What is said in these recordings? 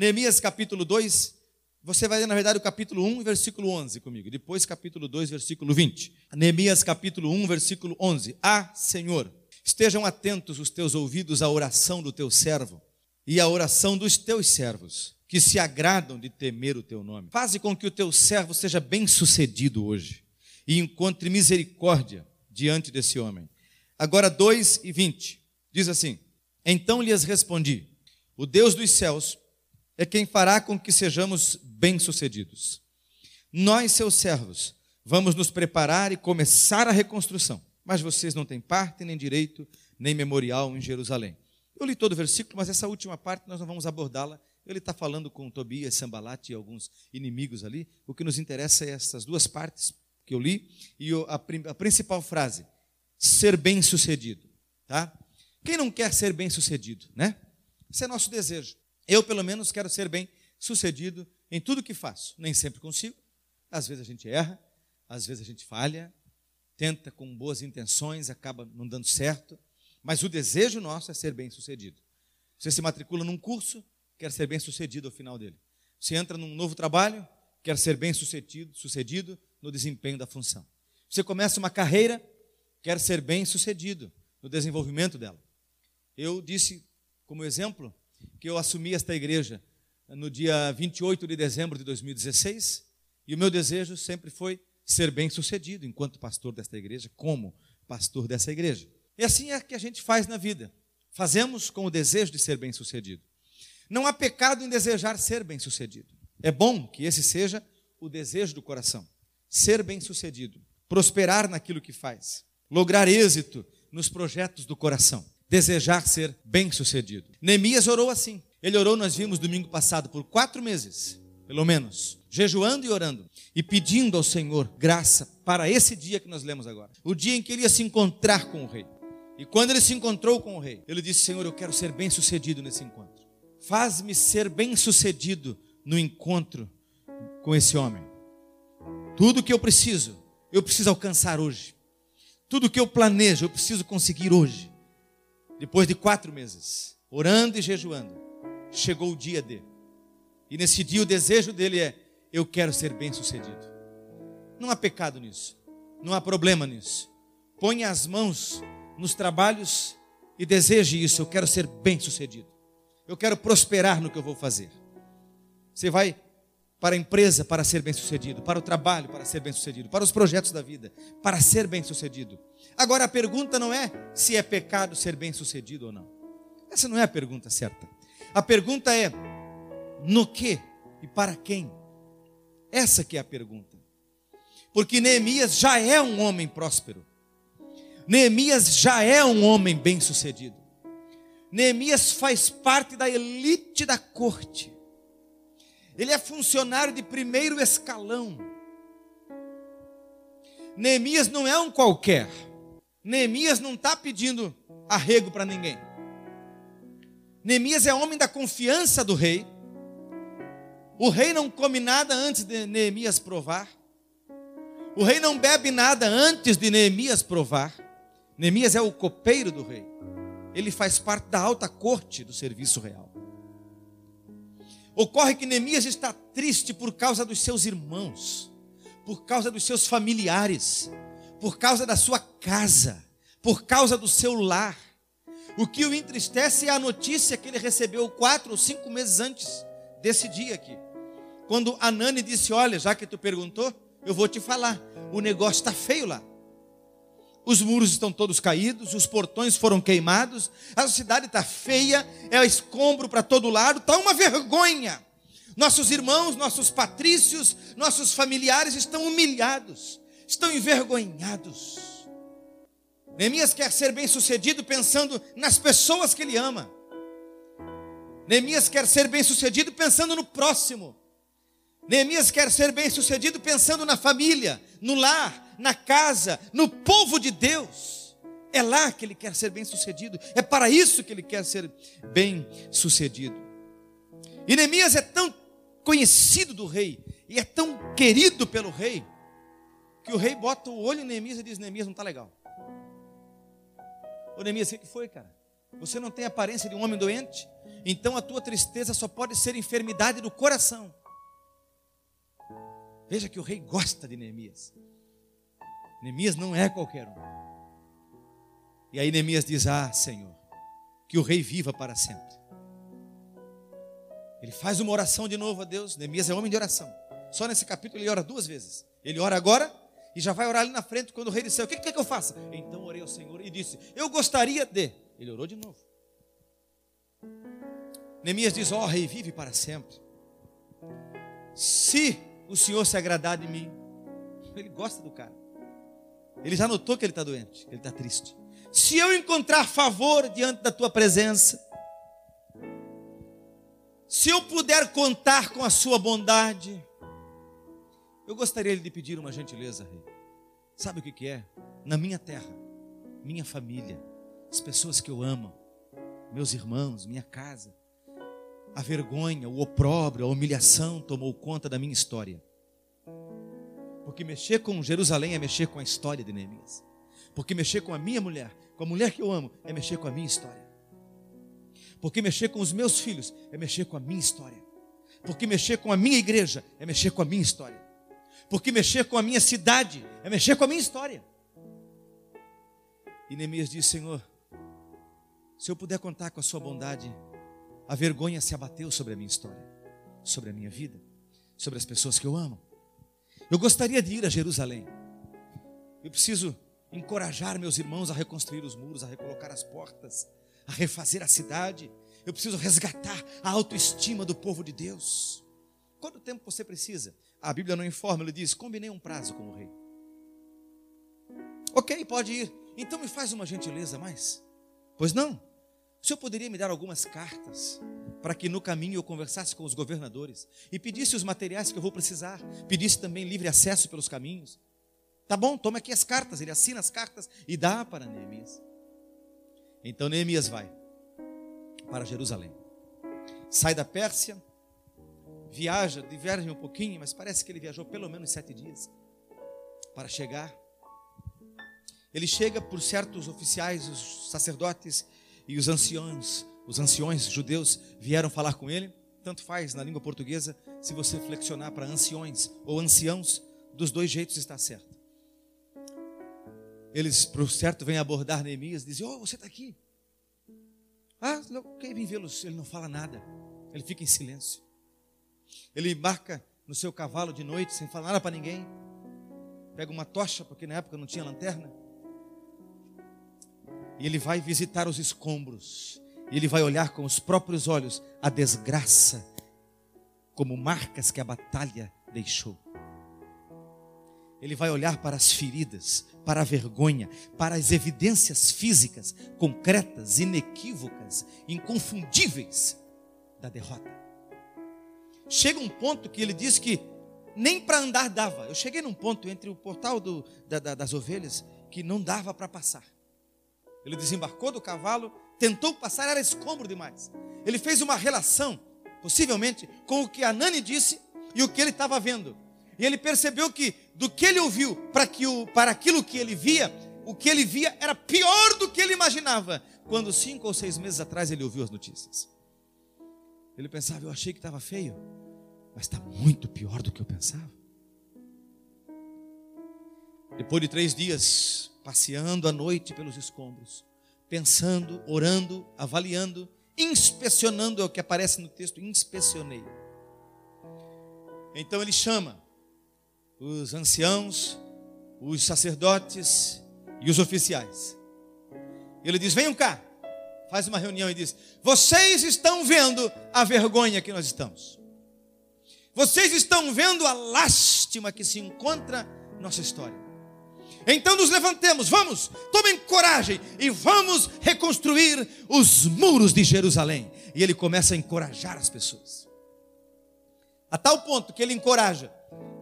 Neemias capítulo 2, você vai ler, na verdade, o capítulo 1, versículo 11 comigo. Depois, capítulo 2, versículo 20. Neemias capítulo 1, versículo 11. Ah, Senhor, estejam atentos os teus ouvidos à oração do teu servo e à oração dos teus servos, que se agradam de temer o teu nome. Faze com que o teu servo seja bem-sucedido hoje e encontre misericórdia diante desse homem. Agora 2 e 20. Diz assim: Então lhes respondi: O Deus dos céus é quem fará com que sejamos bem-sucedidos. Nós, seus servos, vamos nos preparar e começar a reconstrução, mas vocês não têm parte, nem direito, nem memorial em Jerusalém. Eu li todo o versículo, mas essa última parte nós não vamos abordá-la. Ele está falando com Tobias, Sambalat e alguns inimigos ali. O que nos interessa é essas duas partes que eu li e a, a principal frase: ser bem-sucedido. Tá? Quem não quer ser bem-sucedido, né? Esse é nosso desejo. Eu, pelo menos, quero ser bem sucedido em tudo que faço. Nem sempre consigo. Às vezes a gente erra, às vezes a gente falha, tenta com boas intenções, acaba não dando certo. Mas o desejo nosso é ser bem sucedido. Você se matricula num curso, quer ser bem sucedido ao final dele. Você entra num novo trabalho, quer ser bem sucedido, sucedido no desempenho da função. Você começa uma carreira, quer ser bem sucedido no desenvolvimento dela. Eu disse, como exemplo, que eu assumi esta igreja no dia 28 de dezembro de 2016, e o meu desejo sempre foi ser bem sucedido enquanto pastor desta igreja, como pastor dessa igreja. E assim é que a gente faz na vida. Fazemos com o desejo de ser bem sucedido. Não há pecado em desejar ser bem sucedido. É bom que esse seja o desejo do coração. Ser bem sucedido, prosperar naquilo que faz, lograr êxito nos projetos do coração desejar ser bem-sucedido. Neemias orou assim. Ele orou, nós vimos domingo passado, por quatro meses, pelo menos, jejuando e orando, e pedindo ao Senhor graça para esse dia que nós lemos agora, o dia em que ele ia se encontrar com o rei. E quando ele se encontrou com o rei, ele disse: Senhor, eu quero ser bem-sucedido nesse encontro. Faz-me ser bem-sucedido no encontro com esse homem. Tudo que eu preciso, eu preciso alcançar hoje. Tudo que eu planejo, eu preciso conseguir hoje. Depois de quatro meses, orando e jejuando, chegou o dia dele. E nesse dia o desejo dele é: eu quero ser bem sucedido. Não há pecado nisso, não há problema nisso. Ponha as mãos nos trabalhos e deseje isso. Eu quero ser bem sucedido. Eu quero prosperar no que eu vou fazer. Você vai para a empresa para ser bem sucedido, para o trabalho para ser bem sucedido, para os projetos da vida para ser bem sucedido. Agora a pergunta não é se é pecado ser bem sucedido ou não. Essa não é a pergunta certa. A pergunta é no que e para quem? Essa que é a pergunta. Porque Neemias já é um homem próspero. Neemias já é um homem bem-sucedido. Neemias faz parte da elite da corte. Ele é funcionário de primeiro escalão. Neemias não é um qualquer. Neemias não está pedindo arrego para ninguém. Neemias é homem da confiança do rei. O rei não come nada antes de Neemias provar. O rei não bebe nada antes de Neemias provar. Neemias é o copeiro do rei. Ele faz parte da alta corte do serviço real. Ocorre que Neemias está triste por causa dos seus irmãos, por causa dos seus familiares, por causa da sua casa, por causa do seu lar. O que o entristece é a notícia que ele recebeu quatro ou cinco meses antes desse dia aqui. Quando Anani disse: Olha, já que tu perguntou, eu vou te falar. O negócio está feio lá. Os muros estão todos caídos, os portões foram queimados, a cidade está feia, é escombro para todo lado, está uma vergonha. Nossos irmãos, nossos patrícios, nossos familiares estão humilhados estão envergonhados. Neemias quer ser bem sucedido pensando nas pessoas que ele ama. Neemias quer ser bem sucedido pensando no próximo. Neemias quer ser bem sucedido pensando na família, no lar, na casa, no povo de Deus. É lá que ele quer ser bem sucedido. É para isso que ele quer ser bem sucedido. E Neemias é tão conhecido do rei e é tão querido pelo rei que o rei bota o olho em Neemias e diz: Neemias não está legal. Ô Neemias, o que foi, cara? Você não tem aparência de um homem doente? Então a tua tristeza só pode ser enfermidade do coração. Veja que o rei gosta de Neemias. Neemias não é qualquer um. E aí Neemias diz: Ah, Senhor, que o rei viva para sempre. Ele faz uma oração de novo a Deus. Neemias é homem de oração. Só nesse capítulo ele ora duas vezes. Ele ora agora e já vai orar ali na frente quando o rei disse: O que quer que eu faça? Então orei ao Senhor e disse: Eu gostaria de. Ele orou de novo. Neemias diz: Ó oh, rei, vive para sempre. Se o Senhor se agradar de mim, ele gosta do cara. Ele já notou que ele está doente, que ele está triste. Se eu encontrar favor diante da tua presença, se eu puder contar com a sua bondade, eu gostaria de pedir uma gentileza, rei. Sabe o que, que é? Na minha terra, minha família, as pessoas que eu amo, meus irmãos, minha casa, a vergonha, o opróbrio, a humilhação tomou conta da minha história. Porque mexer com Jerusalém é mexer com a história de Neemias. Porque mexer com a minha mulher, com a mulher que eu amo, é mexer com a minha história. Porque mexer com os meus filhos é mexer com a minha história. Porque mexer com a minha igreja é mexer com a minha história. Porque mexer com a minha cidade é mexer com a minha história. E Neemias diz: Senhor, se eu puder contar com a Sua bondade, a vergonha se abateu sobre a minha história, sobre a minha vida, sobre as pessoas que eu amo. Eu gostaria de ir a Jerusalém. Eu preciso encorajar meus irmãos a reconstruir os muros, a recolocar as portas, a refazer a cidade. Eu preciso resgatar a autoestima do povo de Deus. Quanto tempo você precisa? A Bíblia não informa, ele diz: combinei um prazo com o rei. Ok, pode ir. Então me faz uma gentileza mais. Pois não? O senhor poderia me dar algumas cartas para que no caminho eu conversasse com os governadores e pedisse os materiais que eu vou precisar, pedisse também livre acesso pelos caminhos. Tá bom, toma aqui as cartas. Ele assina as cartas e dá para Neemias. Então Neemias vai para Jerusalém. Sai da Pérsia, viaja, diverge um pouquinho, mas parece que ele viajou pelo menos sete dias para chegar. Ele chega por certos oficiais, os sacerdotes e os anciões, os anciões judeus vieram falar com ele. Tanto faz na língua portuguesa, se você flexionar para anciões ou anciãos, dos dois jeitos está certo eles, por certo, vêm abordar Neemias e dizem: Oh, você está aqui. Ah, quem vem vê-los? Ele não fala nada, ele fica em silêncio. Ele embarca no seu cavalo de noite, sem falar nada para ninguém. Pega uma tocha, porque na época não tinha lanterna. E ele vai visitar os escombros. E ele vai olhar com os próprios olhos a desgraça, como marcas que a batalha deixou. Ele vai olhar para as feridas, para a vergonha, para as evidências físicas, concretas, inequívocas, inconfundíveis da derrota. Chega um ponto que ele diz que nem para andar dava. Eu cheguei num ponto entre o portal do, da, da, das ovelhas que não dava para passar. Ele desembarcou do cavalo, tentou passar, era escombro demais. Ele fez uma relação, possivelmente, com o que a Nani disse e o que ele estava vendo. E ele percebeu que do que ele ouviu para, que o, para aquilo que ele via, o que ele via era pior do que ele imaginava. Quando cinco ou seis meses atrás ele ouviu as notícias. Ele pensava, eu achei que estava feio, mas está muito pior do que eu pensava. Depois de três dias, passeando à noite pelos escombros, pensando, orando, avaliando, inspecionando, é o que aparece no texto, inspecionei. Então ele chama os anciãos, os sacerdotes e os oficiais. Ele diz: Venham cá, faz uma reunião e diz: Vocês estão vendo a vergonha que nós estamos. Vocês estão vendo a lástima que se encontra nossa história. Então nos levantemos, vamos, tomem coragem e vamos reconstruir os muros de Jerusalém. E ele começa a encorajar as pessoas. A tal ponto que ele encoraja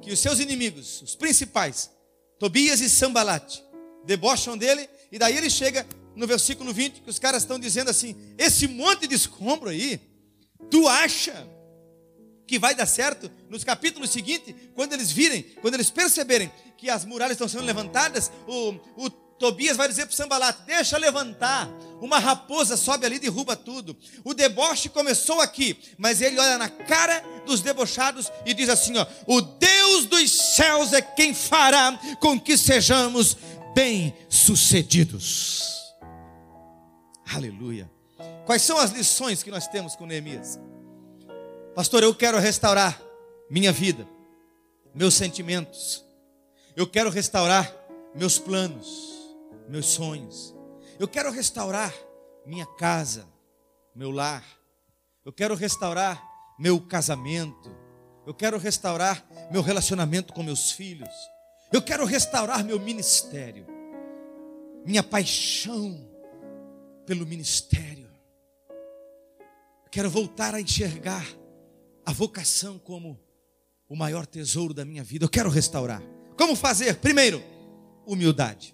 que os seus inimigos, os principais, Tobias e Sambalate, debocham dele, e daí ele chega no versículo 20, que os caras estão dizendo assim: esse monte de escombro aí, tu acha que vai dar certo? Nos capítulos seguintes, quando eles virem, quando eles perceberem que as muralhas estão sendo levantadas, o, o Tobias vai dizer para Sambalat: deixa levantar. Uma raposa sobe ali e derruba tudo. O deboche começou aqui, mas ele olha na cara dos debochados e diz assim: ó, o Deus dos céus é quem fará com que sejamos bem-sucedidos. Aleluia. Quais são as lições que nós temos com Neemias? Pastor, eu quero restaurar minha vida, meus sentimentos. Eu quero restaurar meus planos meus sonhos. Eu quero restaurar minha casa, meu lar. Eu quero restaurar meu casamento. Eu quero restaurar meu relacionamento com meus filhos. Eu quero restaurar meu ministério. Minha paixão pelo ministério. Eu quero voltar a enxergar a vocação como o maior tesouro da minha vida. Eu quero restaurar. Como fazer? Primeiro, humildade.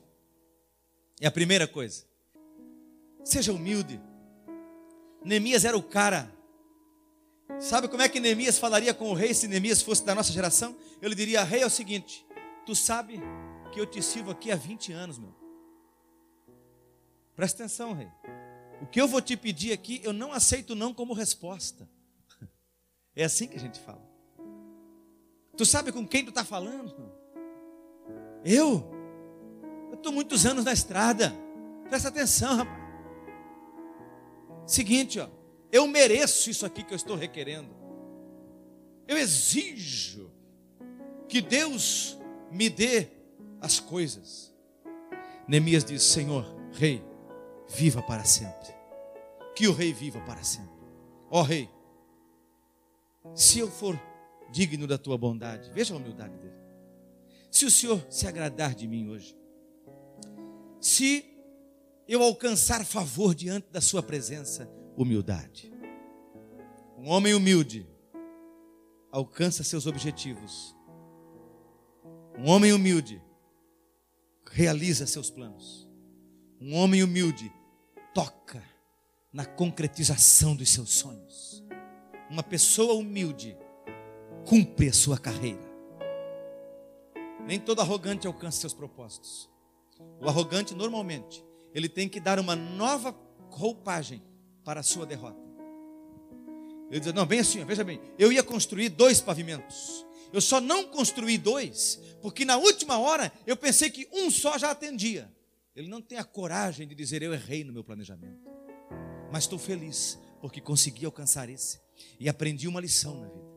É a primeira coisa. Seja humilde. Neemias era o cara. Sabe como é que Neemias falaria com o rei se Neemias fosse da nossa geração? Eu lhe diria: Rei, é o seguinte, tu sabe que eu te sirvo aqui há 20 anos, meu. Presta atenção, rei. O que eu vou te pedir aqui, eu não aceito não como resposta. É assim que a gente fala. Tu sabe com quem tu está falando? Eu? Eu estou muitos anos na estrada. Presta atenção, rapaz. Seguinte, ó. Eu mereço isso aqui que eu estou requerendo. Eu exijo que Deus me dê as coisas. Neemias diz: Senhor, rei, viva para sempre. Que o rei viva para sempre. Ó rei, se eu for digno da tua bondade, veja a humildade dele. Se o Senhor se agradar de mim hoje, se eu alcançar favor diante da Sua presença, humildade. Um homem humilde alcança seus objetivos. Um homem humilde realiza seus planos. Um homem humilde toca na concretização dos seus sonhos. Uma pessoa humilde cumpre a sua carreira. Nem todo arrogante alcança seus propósitos. O arrogante, normalmente, ele tem que dar uma nova roupagem para a sua derrota. Ele diz: Não, bem assim, veja bem, eu ia construir dois pavimentos. Eu só não construí dois, porque na última hora eu pensei que um só já atendia. Ele não tem a coragem de dizer: Eu errei no meu planejamento. Mas estou feliz, porque consegui alcançar esse. E aprendi uma lição na vida.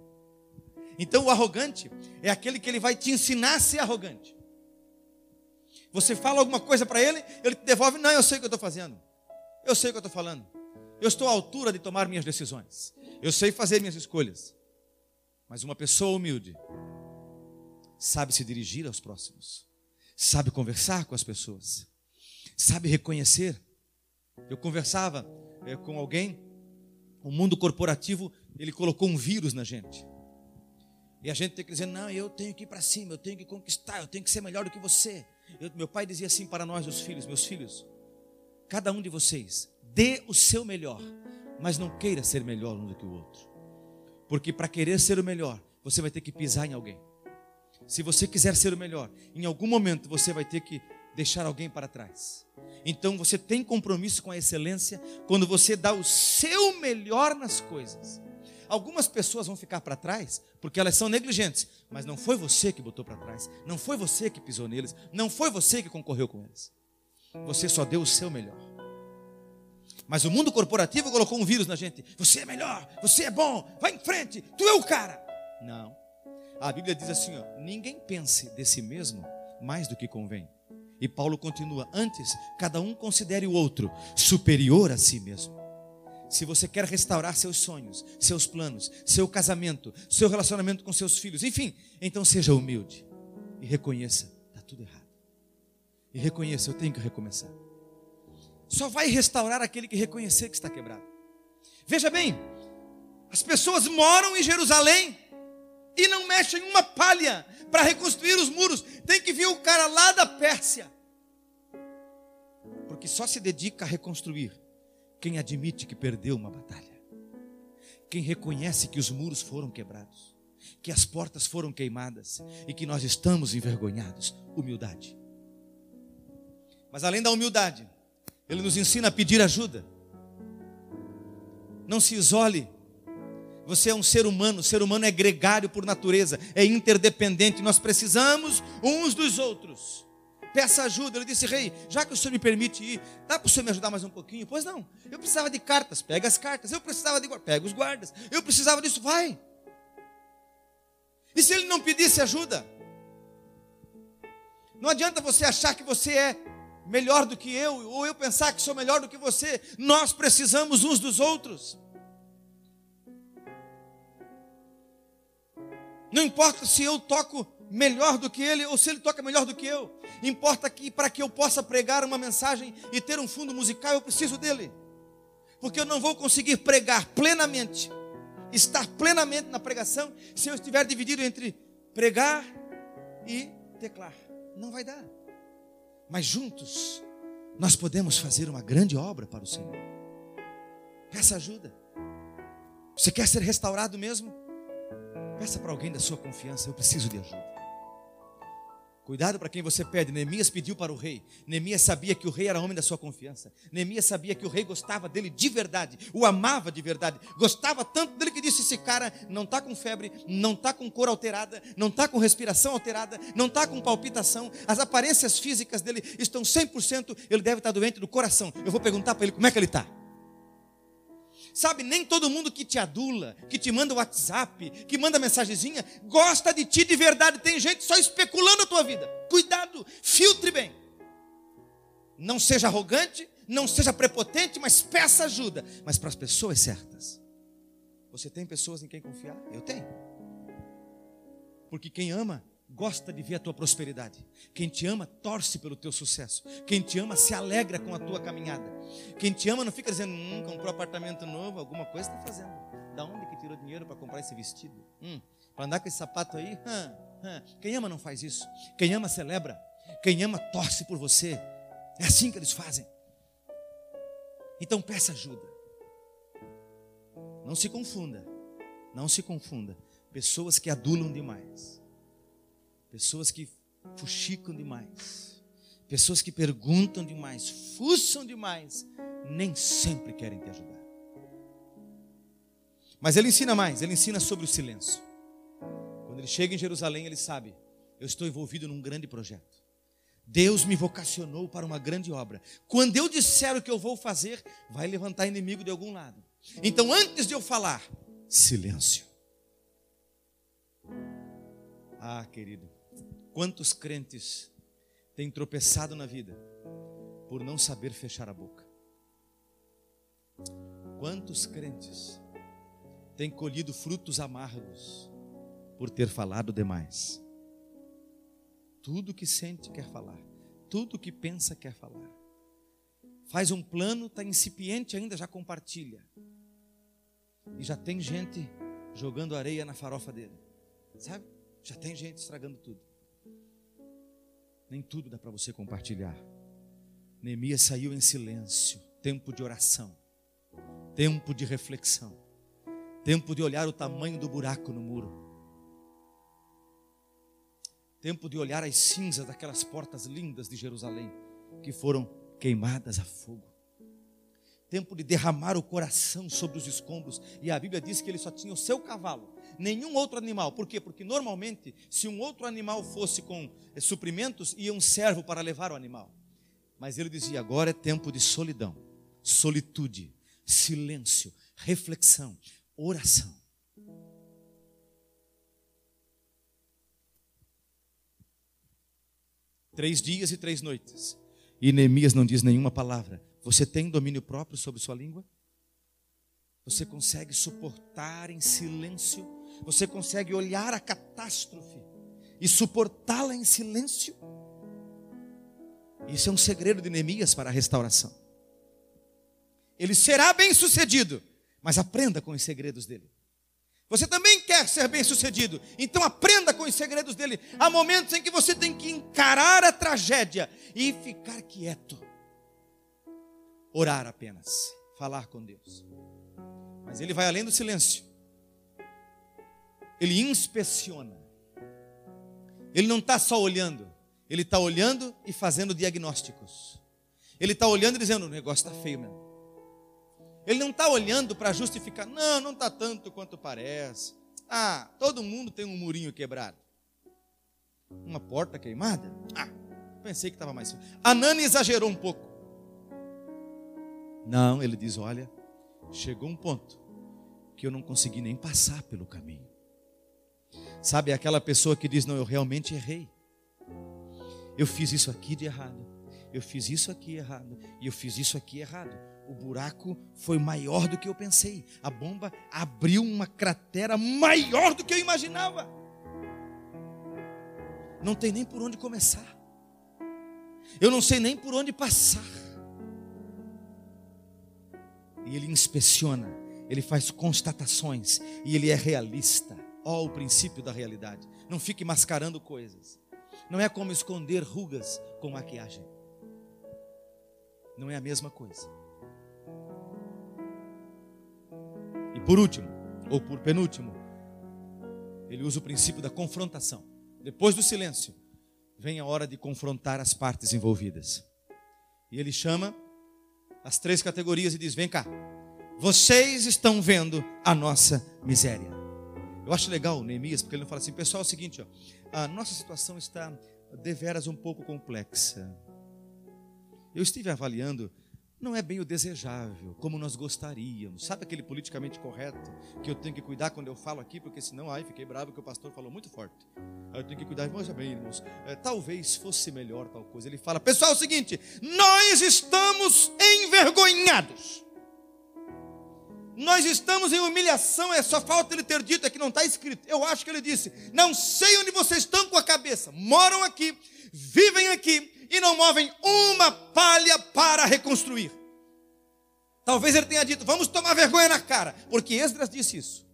Então o arrogante é aquele que ele vai te ensinar a ser arrogante. Você fala alguma coisa para ele, ele te devolve, não, eu sei o que eu estou fazendo. Eu sei o que eu estou falando. Eu estou à altura de tomar minhas decisões. Eu sei fazer minhas escolhas. Mas uma pessoa humilde sabe se dirigir aos próximos, sabe conversar com as pessoas, sabe reconhecer. Eu conversava é, com alguém, o mundo corporativo, ele colocou um vírus na gente. E a gente tem que dizer: não, eu tenho que ir para cima, eu tenho que conquistar, eu tenho que ser melhor do que você. Eu, meu pai dizia assim para nós, os filhos: Meus filhos, cada um de vocês, dê o seu melhor, mas não queira ser melhor um do que o outro. Porque para querer ser o melhor, você vai ter que pisar em alguém. Se você quiser ser o melhor, em algum momento você vai ter que deixar alguém para trás. Então você tem compromisso com a excelência quando você dá o seu melhor nas coisas. Algumas pessoas vão ficar para trás porque elas são negligentes, mas não foi você que botou para trás, não foi você que pisou neles, não foi você que concorreu com eles. Você só deu o seu melhor. Mas o mundo corporativo colocou um vírus na gente. Você é melhor, você é bom, vai em frente, tu é o cara. Não. A Bíblia diz assim: ó, ninguém pense de si mesmo mais do que convém. E Paulo continua: antes, cada um considere o outro superior a si mesmo. Se você quer restaurar seus sonhos, seus planos, seu casamento, seu relacionamento com seus filhos, enfim, então seja humilde e reconheça, está tudo errado. E reconheça, eu tenho que recomeçar. Só vai restaurar aquele que reconhecer que está quebrado. Veja bem, as pessoas moram em Jerusalém e não mexem uma palha para reconstruir os muros. Tem que vir o cara lá da Pérsia, porque só se dedica a reconstruir quem admite que perdeu uma batalha. Quem reconhece que os muros foram quebrados, que as portas foram queimadas e que nós estamos envergonhados. Humildade. Mas além da humildade, ele nos ensina a pedir ajuda. Não se isole. Você é um ser humano, o ser humano é gregário por natureza, é interdependente. Nós precisamos uns dos outros. Peça ajuda. Ele disse, rei, já que o senhor me permite ir, dá para o senhor me ajudar mais um pouquinho? Pois não. Eu precisava de cartas, pega as cartas. Eu precisava de pega os guardas. Eu precisava disso, vai. E se ele não pedisse ajuda? Não adianta você achar que você é melhor do que eu, ou eu pensar que sou melhor do que você. Nós precisamos uns dos outros. Não importa se eu toco melhor do que ele ou se ele toca melhor do que eu. Importa que para que eu possa pregar uma mensagem e ter um fundo musical, eu preciso dele. Porque eu não vou conseguir pregar plenamente, estar plenamente na pregação, se eu estiver dividido entre pregar e teclar. Não vai dar. Mas juntos nós podemos fazer uma grande obra para o Senhor. Peça ajuda. Você quer ser restaurado mesmo? Peça para alguém da sua confiança, eu preciso de ajuda. Cuidado para quem você pede. Neemias pediu para o rei. Neemias sabia que o rei era homem da sua confiança. Neemias sabia que o rei gostava dele de verdade, o amava de verdade. Gostava tanto dele que disse: Esse cara não está com febre, não está com cor alterada, não está com respiração alterada, não está com palpitação. As aparências físicas dele estão 100%. Ele deve estar doente do coração. Eu vou perguntar para ele como é que ele está. Sabe, nem todo mundo que te adula, que te manda WhatsApp, que manda mensagenzinha, gosta de ti de verdade. Tem gente só especulando a tua vida. Cuidado, filtre bem. Não seja arrogante, não seja prepotente, mas peça ajuda. Mas para as pessoas certas. Você tem pessoas em quem confiar? Eu tenho. Porque quem ama gosta de ver a tua prosperidade. Quem te ama torce pelo teu sucesso. Quem te ama se alegra com a tua caminhada. Quem te ama não fica dizendo, hum, comprou apartamento novo, alguma coisa está fazendo. Da onde que tirou dinheiro para comprar esse vestido? Hum, para andar com esse sapato aí? Hum, hum. Quem ama não faz isso. Quem ama celebra. Quem ama torce por você. É assim que eles fazem. Então peça ajuda. Não se confunda. Não se confunda. Pessoas que adulam demais Pessoas que fuxicam demais. Pessoas que perguntam demais, fuçam demais, nem sempre querem te ajudar. Mas ele ensina mais, ele ensina sobre o silêncio. Quando ele chega em Jerusalém, ele sabe: eu estou envolvido num grande projeto. Deus me vocacionou para uma grande obra. Quando eu disser o que eu vou fazer, vai levantar inimigo de algum lado. Então, antes de eu falar, silêncio. Ah, querido, Quantos crentes têm tropeçado na vida por não saber fechar a boca? Quantos crentes têm colhido frutos amargos por ter falado demais? Tudo que sente quer falar, tudo que pensa quer falar. Faz um plano, está incipiente ainda, já compartilha. E já tem gente jogando areia na farofa dele, sabe? Já tem gente estragando tudo. Nem tudo dá para você compartilhar. Neemias saiu em silêncio, tempo de oração, tempo de reflexão, tempo de olhar o tamanho do buraco no muro, tempo de olhar as cinzas daquelas portas lindas de Jerusalém que foram queimadas a fogo, tempo de derramar o coração sobre os escombros, e a Bíblia diz que ele só tinha o seu cavalo nenhum outro animal. Por quê? Porque normalmente, se um outro animal fosse com eh, suprimentos, ia um servo para levar o animal. Mas ele dizia: agora é tempo de solidão, solitude, silêncio, reflexão, oração. Três dias e três noites. E Neemias não diz nenhuma palavra. Você tem domínio próprio sobre sua língua? Você consegue suportar em silêncio você consegue olhar a catástrofe e suportá-la em silêncio? Isso é um segredo de Neemias para a restauração. Ele será bem sucedido, mas aprenda com os segredos dele. Você também quer ser bem sucedido, então aprenda com os segredos dele. Há momentos em que você tem que encarar a tragédia e ficar quieto, orar apenas, falar com Deus. Mas ele vai além do silêncio ele inspeciona. Ele não está só olhando, Ele está olhando e fazendo diagnósticos. Ele está olhando e dizendo: o negócio está feio mesmo. Ele não está olhando para justificar, não, não está tanto quanto parece. Ah, todo mundo tem um murinho quebrado. Uma porta queimada? Ah, pensei que estava mais. Anani exagerou um pouco. Não, ele diz: olha, chegou um ponto que eu não consegui nem passar pelo caminho. Sabe, aquela pessoa que diz: Não, eu realmente errei. Eu fiz isso aqui de errado. Eu fiz isso aqui errado. E eu fiz isso aqui errado. O buraco foi maior do que eu pensei. A bomba abriu uma cratera maior do que eu imaginava. Não tem nem por onde começar. Eu não sei nem por onde passar. E ele inspeciona, ele faz constatações e ele é realista. Ó, oh, o princípio da realidade. Não fique mascarando coisas. Não é como esconder rugas com maquiagem. Não é a mesma coisa. E por último, ou por penúltimo, ele usa o princípio da confrontação. Depois do silêncio, vem a hora de confrontar as partes envolvidas. E ele chama as três categorias e diz: Vem cá, vocês estão vendo a nossa miséria. Eu acho legal o Neemias, porque ele não fala assim, pessoal, é o seguinte, ó, a nossa situação está deveras um pouco complexa. Eu estive avaliando, não é bem o desejável, como nós gostaríamos. Sabe aquele politicamente correto que eu tenho que cuidar quando eu falo aqui, porque senão, ai, fiquei bravo que o pastor falou muito forte. Eu tenho que cuidar, mas bem, irmãos, é, talvez fosse melhor tal coisa. Ele fala, pessoal, é o seguinte, nós estamos envergonhados. Nós estamos em humilhação, é só falta ele ter dito, é que não está escrito. Eu acho que ele disse: Não sei onde vocês estão com a cabeça, moram aqui, vivem aqui e não movem uma palha para reconstruir. Talvez ele tenha dito: Vamos tomar vergonha na cara, porque Esdras disse isso.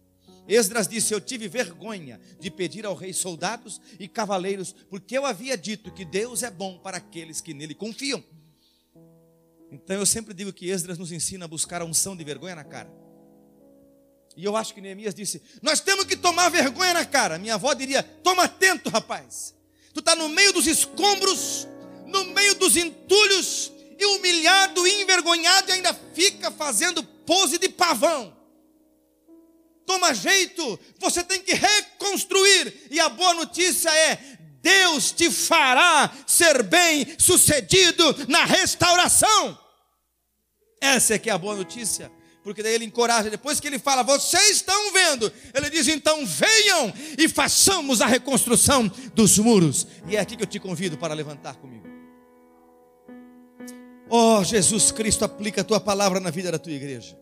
Esdras disse: Eu tive vergonha de pedir ao rei soldados e cavaleiros, porque eu havia dito que Deus é bom para aqueles que nele confiam. Então eu sempre digo que Esdras nos ensina a buscar a unção de vergonha na cara. E eu acho que Neemias disse: Nós temos que tomar vergonha na cara. Minha avó diria: Toma atento, rapaz. Tu está no meio dos escombros, no meio dos entulhos, e humilhado e envergonhado, e ainda fica fazendo pose de pavão. Toma jeito, você tem que reconstruir. E a boa notícia é: Deus te fará ser bem sucedido na restauração. Essa é que é a boa notícia porque daí ele encoraja, depois que ele fala, vocês estão vendo, ele diz, então venham e façamos a reconstrução dos muros. E é aqui que eu te convido para levantar comigo. Oh, Jesus Cristo, aplica a tua palavra na vida da tua igreja.